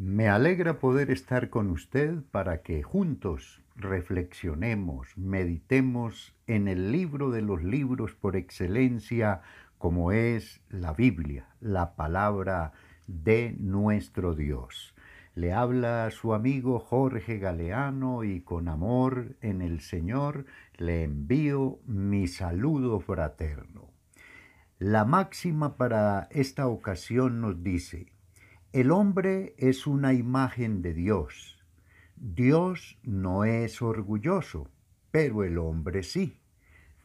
Me alegra poder estar con usted para que juntos reflexionemos, meditemos en el libro de los libros por excelencia como es la Biblia, la palabra de nuestro Dios. Le habla su amigo Jorge Galeano y con amor en el Señor le envío mi saludo fraterno. La máxima para esta ocasión nos dice, el hombre es una imagen de Dios. Dios no es orgulloso, pero el hombre sí.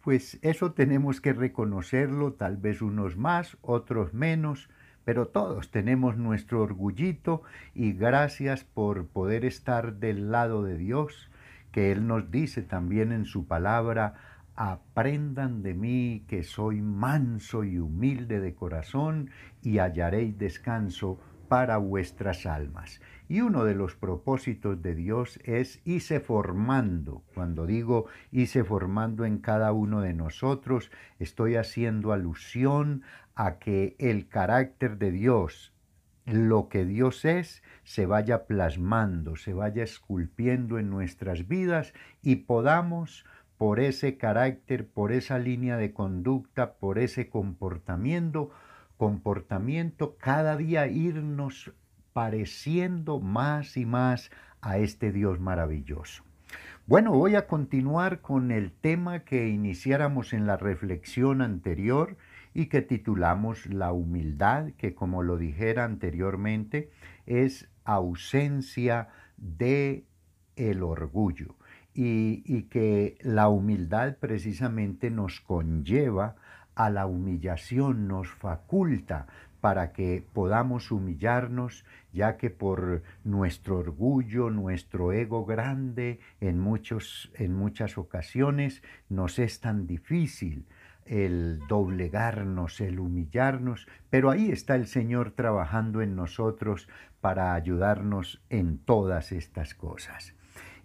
Pues eso tenemos que reconocerlo, tal vez unos más, otros menos, pero todos tenemos nuestro orgullito y gracias por poder estar del lado de Dios, que Él nos dice también en su palabra, aprendan de mí que soy manso y humilde de corazón y hallaréis descanso para vuestras almas. Y uno de los propósitos de Dios es irse formando. Cuando digo irse formando en cada uno de nosotros, estoy haciendo alusión a que el carácter de Dios, lo que Dios es, se vaya plasmando, se vaya esculpiendo en nuestras vidas y podamos por ese carácter, por esa línea de conducta, por ese comportamiento, comportamiento, cada día irnos pareciendo más y más a este Dios maravilloso. Bueno, voy a continuar con el tema que iniciáramos en la reflexión anterior y que titulamos La humildad, que como lo dijera anteriormente, es ausencia de el orgullo y, y que la humildad precisamente nos conlleva a la humillación nos faculta para que podamos humillarnos, ya que por nuestro orgullo, nuestro ego grande, en, muchos, en muchas ocasiones nos es tan difícil el doblegarnos, el humillarnos, pero ahí está el Señor trabajando en nosotros para ayudarnos en todas estas cosas.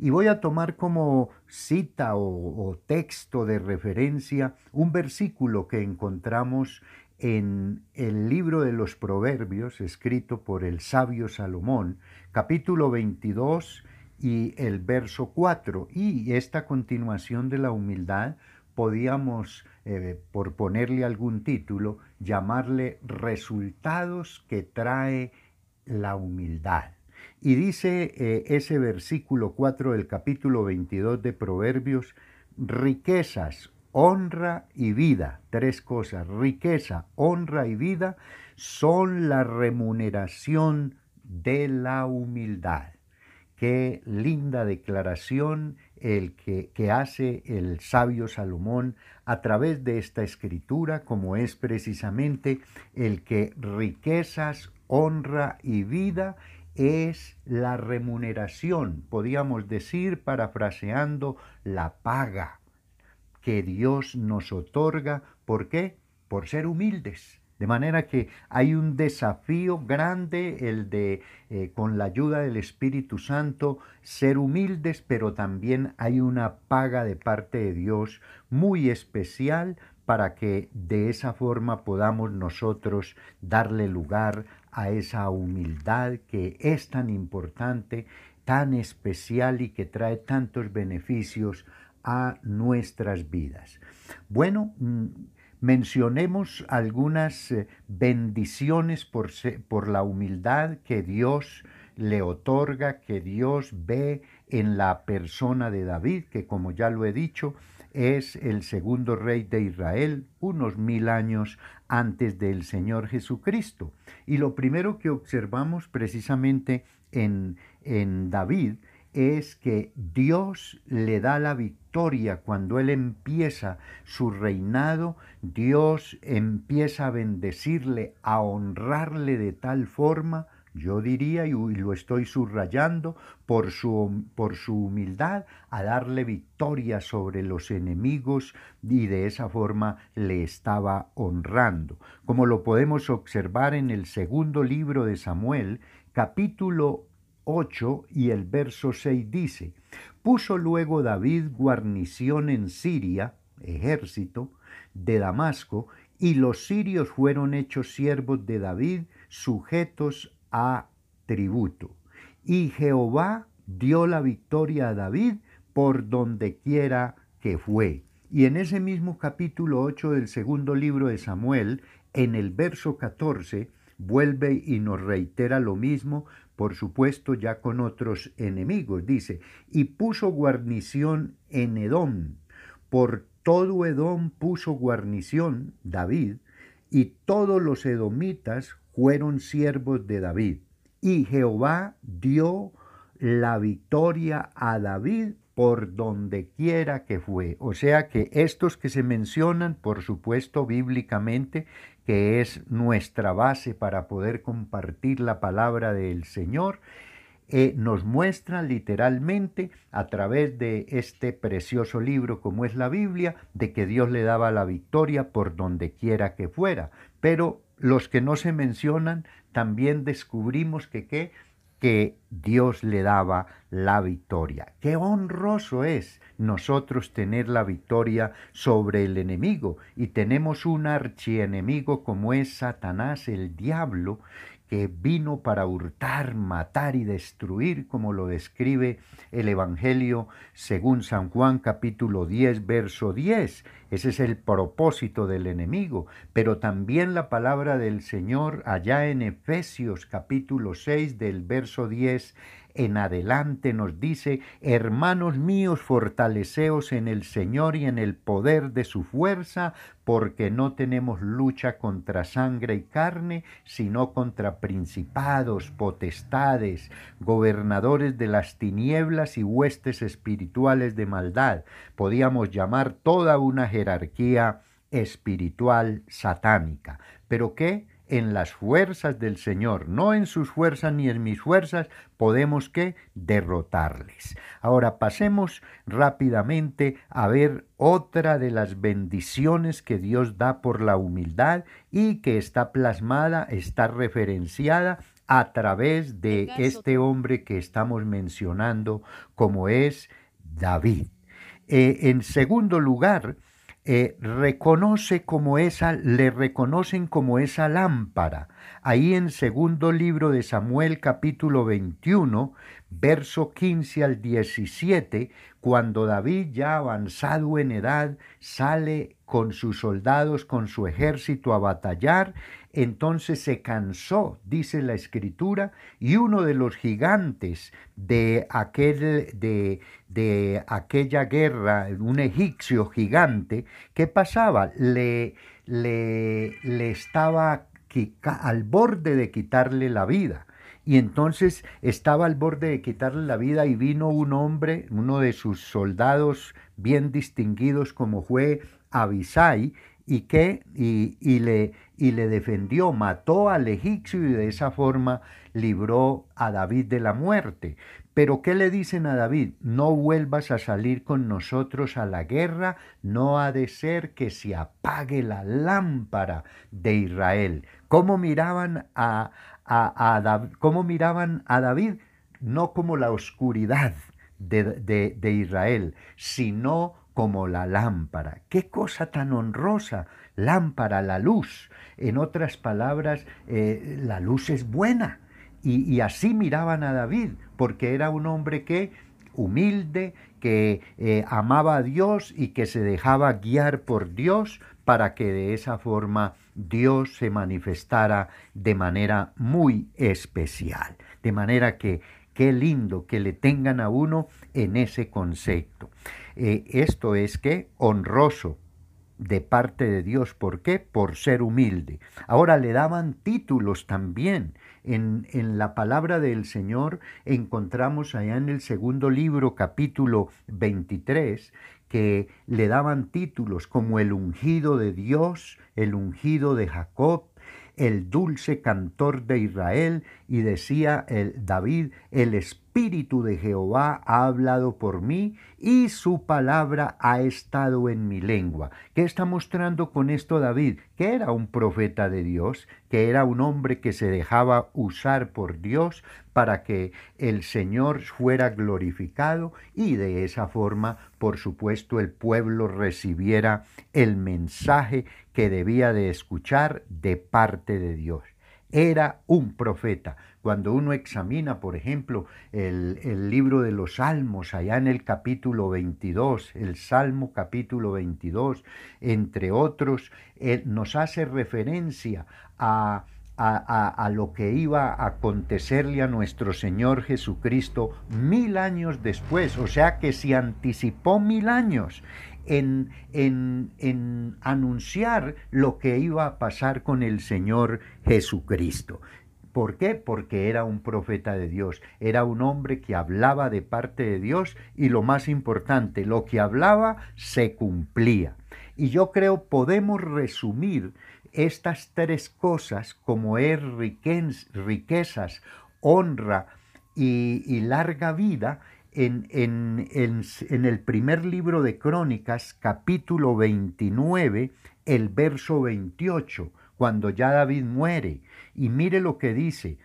Y voy a tomar como cita o, texto de referencia un versículo que encontramos en el libro de los Proverbios, escrito por el sabio Salomón, capítulo 22 y el verso 4. Y esta continuación de la humildad podíamos, eh, por ponerle algún título, llamarle resultados que trae la humildad. Y dice eh, ese versículo 4 del capítulo 22 de Proverbios, riquezas, honra y vida, tres cosas, riqueza, honra y vida, son la remuneración de la humildad. Qué linda declaración el que, que, hace el sabio Salomón a través de esta escritura, como es precisamente el que riquezas, honra y vida es la remuneración, podríamos decir, parafraseando, la paga que Dios nos otorga. ¿Por qué? Por ser humildes. De manera que hay un desafío grande, el de, eh, con la ayuda del Espíritu Santo, ser humildes, pero también hay una paga de parte de Dios muy especial para que de esa forma podamos nosotros darle lugar a esa humildad que es tan importante, tan especial y que trae tantos beneficios a nuestras vidas. Bueno, mm, mencionemos algunas eh, bendiciones por, por la humildad que Dios le otorga, que Dios ve en la persona de David, que como ya lo he dicho, es el segundo rey de Israel unos mil años antes del Señor Jesucristo. Y lo primero que observamos precisamente en, en David es que Dios le da la victoria cuando Él empieza su reinado, Dios empieza a bendecirle, a honrarle de tal forma yo diría, y lo estoy subrayando, por su, por su humildad, a darle victoria sobre los enemigos y de esa forma le estaba honrando. Como lo podemos observar en el segundo libro de Samuel, capítulo 8 y el verso 6 dice, puso luego David guarnición en Siria, ejército, de Damasco, y los sirios fueron hechos siervos de David, sujetos a tributo. y Jehová dio la victoria a David por donde quiera que fue. Y en ese mismo capítulo 8 del segundo libro de Samuel, en el verso 14, vuelve y nos reitera lo mismo, por supuesto ya con otros enemigos. Dice, y puso guarnición en Edom. Por todo Edom puso guarnición David, y todos los edomitas fueron siervos de David. Y Jehová dio la victoria a David por donde quiera que fue. O sea que estos que se mencionan, por supuesto, bíblicamente, que es nuestra base para poder compartir la palabra del Señor, eh, nos muestran literalmente a través de este precioso libro como es la Biblia, de que Dios le daba la victoria por donde quiera que fuera. Pero los que no se mencionan, también descubrimos que qué, que Dios le daba la victoria. Qué honroso es nosotros tener la victoria sobre el enemigo y tenemos un archienemigo como es Satanás, el diablo, que vino para hurtar, matar y destruir, como lo describe el Evangelio según San Juan capítulo 10, verso 10. Ese es el propósito del enemigo. Pero también la palabra del Señor allá en Efesios capítulo 6 del verso 10 en adelante nos dice, hermanos míos, fortaleceos en el Señor y en el poder de su fuerza, porque no tenemos lucha contra sangre y carne, sino contra principados, potestades, gobernadores de las tinieblas y huestes espirituales de maldad. Podíamos llamar toda una jerarquía espiritual satánica. ¿Pero qué? En las fuerzas del Señor, no en sus fuerzas ni en mis fuerzas, podemos que derrotarles. Ahora pasemos rápidamente a ver otra de las bendiciones que Dios da por la humildad y que está plasmada, está referenciada a través de este hombre que estamos mencionando como es David. Eh, en segundo lugar, eh, reconoce como esa, le reconocen como esa lámpara. Ahí en segundo libro de Samuel capítulo 21, verso 15 al 17, cuando David ya avanzado en edad sale con sus soldados, con su ejército a batallar, entonces se cansó, dice la escritura, y uno de los gigantes de, aquel, de, de aquella guerra, un egipcio gigante, ¿qué pasaba? Le, le, le estaba al borde de quitarle la vida. Y entonces estaba al borde de quitarle la vida y vino un hombre, uno de sus soldados bien distinguidos como fue Abisai, y que y, le, y le defendió, mató al egipcio y de esa forma libró a David de la muerte. Pero ¿qué le dicen a David? No vuelvas a salir con nosotros a la guerra, no ha de ser que se apague la lámpara de Israel. ¿Cómo miraban a, a, cómo miraban a David? No como la oscuridad de, de, de Israel, sino como la lámpara. Qué cosa tan honrosa, lámpara, la luz. En otras palabras, eh, la luz es buena. Y, así miraban a David, porque era un hombre que humilde, que eh, amaba a Dios y que se dejaba guiar por Dios para que de esa forma Dios se manifestara de manera muy especial. De manera que qué lindo que le tengan a uno en ese concepto. Eh, esto es que honroso de parte de Dios. ¿Por qué? Por ser humilde. Ahora le daban títulos también. En, en, la palabra del Señor encontramos allá en el segundo libro, capítulo 23, que le daban títulos como el ungido de Dios, el ungido de Jacob, el dulce cantor de Israel, y decía el David, el Espíritu de Jehová ha hablado por mí y su palabra ha estado en mi lengua. ¿Qué está mostrando con esto David? Que era un profeta de Dios, que era un hombre que se dejaba usar por Dios para que el Señor fuera glorificado y de esa forma, por supuesto, el pueblo recibiera el mensaje que debía de escuchar de parte de Dios. Era un profeta. Cuando uno examina, por ejemplo, el, libro de los Salmos, allá en el capítulo 22, el Salmo capítulo 22, entre otros, nos hace referencia a, a, lo que iba a acontecerle a nuestro Señor Jesucristo mil años después, o sea que se anticipó mil años en, en, anunciar lo que iba a pasar con el Señor Jesucristo. ¿Por qué? Porque era un profeta de Dios, era un hombre que hablaba de parte de Dios y lo más importante, lo que hablaba se cumplía. Y yo creo podemos resumir estas tres cosas como es riquezas, honra y larga vida en, el primer libro de Crónicas, capítulo 29, el verso 28, cuando ya David muere. Y mire lo que dice,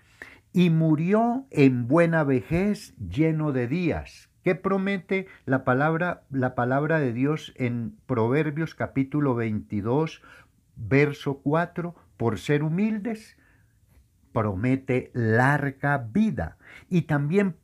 y murió en buena vejez lleno de días. ¿Qué promete la palabra, la palabra de Dios en Proverbios capítulo 22, verso 4? Por ser humildes, promete larga vida. Y también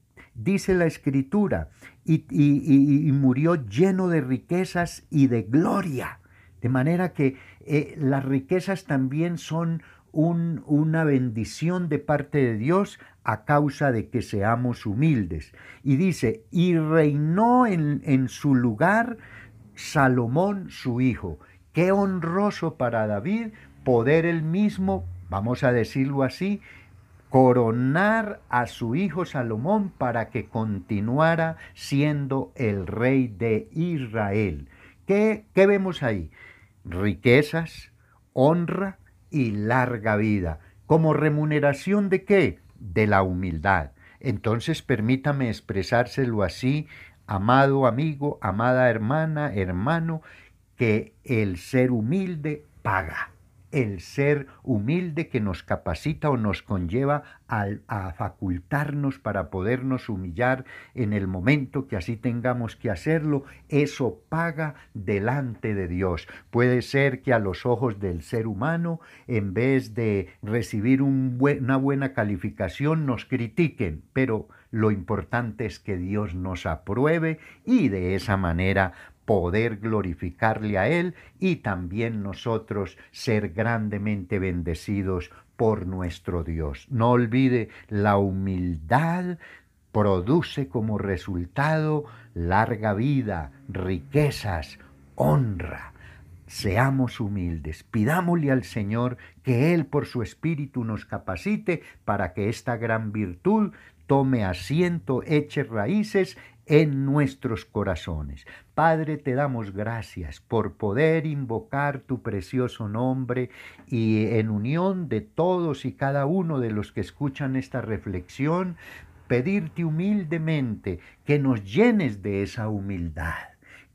dice la escritura, y, murió lleno de riquezas y de gloria. De manera que eh, las riquezas también son una bendición de parte de Dios a causa de que seamos humildes. Y dice, y reinó en, en su lugar Salomón su hijo. Qué honroso para David poder él mismo, vamos a decirlo así, coronar a su hijo Salomón para que continuara siendo el rey de Israel. ¿Qué, ¿Qué, vemos ahí? Riquezas, honra y larga vida. ¿Como remuneración de qué? De la humildad. Entonces permítame expresárselo así, amado amigo, amada hermana, hermano, que el ser humilde paga el ser humilde que nos capacita o nos conlleva a, facultarnos para podernos humillar en el momento que así tengamos que hacerlo, eso paga delante de Dios. Puede ser que a los ojos del ser humano, en vez de recibir una buena calificación, nos critiquen, pero lo importante es que Dios nos apruebe y de esa manera poder glorificarle a Él y también nosotros ser grandemente bendecidos por nuestro Dios. No olvide, la humildad produce como resultado larga vida, riquezas, honra. Seamos humildes, pidámosle al Señor que Él por su Espíritu nos capacite para que esta gran virtud tome asiento, eche raíces en nuestros corazones. Padre, te damos gracias por poder invocar tu precioso nombre y en unión de todos y cada uno de los que escuchan esta reflexión, pedirte humildemente que nos llenes de esa humildad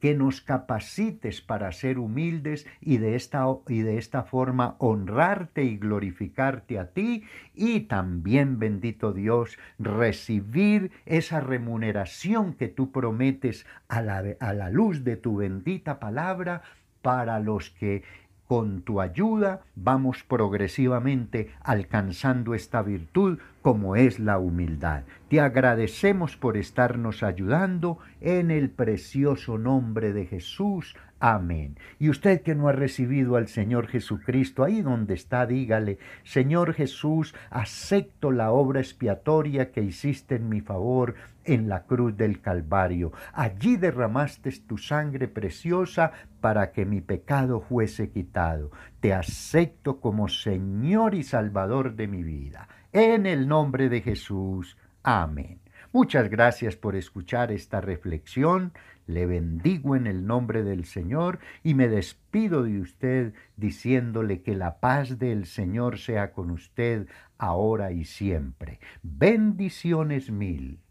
que nos capacites para ser humildes y de esta, y de esta forma honrarte y glorificarte a ti. Y también, bendito Dios, recibir esa remuneración que tú prometes a la, a la luz de tu bendita palabra para los que con tu ayuda vamos progresivamente alcanzando esta virtud como es la humildad. Te agradecemos por estarnos ayudando en el precioso nombre de Jesús. Amén. Y usted que no ha recibido al Señor Jesucristo, ahí donde está, dígale, Señor Jesús, acepto la obra expiatoria que hiciste en mi favor en la cruz del Calvario. Allí derramaste tu sangre preciosa para que mi pecado fuese quitado. Te acepto como Señor y Salvador de mi vida. En el nombre de Jesús. Amén. Muchas gracias por escuchar esta reflexión. Le bendigo en el nombre del Señor y me despido de usted diciéndole que la paz del Señor sea con usted ahora y siempre. Bendiciones mil.